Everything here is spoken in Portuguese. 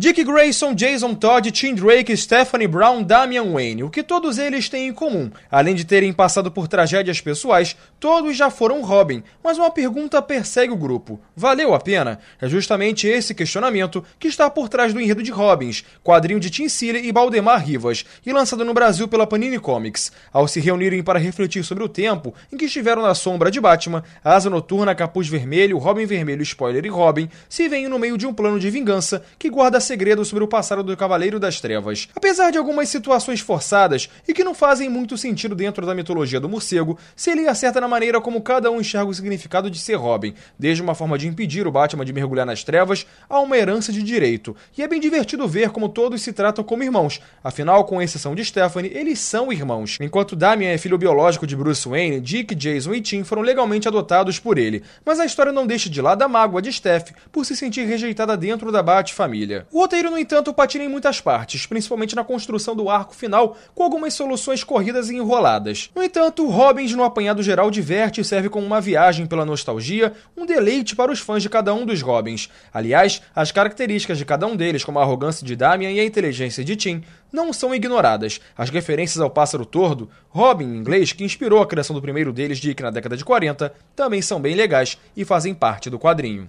Dick Grayson, Jason Todd, Tim Drake, Stephanie Brown, Damian Wayne. O que todos eles têm em comum? Além de terem passado por tragédias pessoais, todos já foram Robin. Mas uma pergunta persegue o grupo: valeu a pena? É justamente esse questionamento que está por trás do enredo de Robins, quadrinho de Tim Seeley e Baldemar Rivas, e lançado no Brasil pela Panini Comics. Ao se reunirem para refletir sobre o tempo em que estiveram na sombra de Batman, Asa Noturna, Capuz Vermelho, Robin Vermelho, Spoiler e Robin se veem no meio de um plano de vingança que guarda segredo sobre o passado do Cavaleiro das Trevas. Apesar de algumas situações forçadas e que não fazem muito sentido dentro da mitologia do morcego, Celia acerta na maneira como cada um enxerga o significado de ser Robin, desde uma forma de impedir o Batman de mergulhar nas trevas a uma herança de direito. E é bem divertido ver como todos se tratam como irmãos, afinal, com exceção de Stephanie, eles são irmãos. Enquanto Damian é filho biológico de Bruce Wayne, Dick, Jason e Tim foram legalmente adotados por ele, mas a história não deixa de lado a mágoa de Steph por se sentir rejeitada dentro da Bat-família. O roteiro, no entanto, patina em muitas partes, principalmente na construção do arco final, com algumas soluções corridas e enroladas. No entanto, Robbins, no apanhado geral, diverte e serve como uma viagem pela nostalgia, um deleite para os fãs de cada um dos Robins. Aliás, as características de cada um deles, como a arrogância de Damian e a inteligência de Tim, não são ignoradas. As referências ao pássaro tordo, Robin em inglês, que inspirou a criação do primeiro deles, Dick, na década de 40, também são bem legais e fazem parte do quadrinho.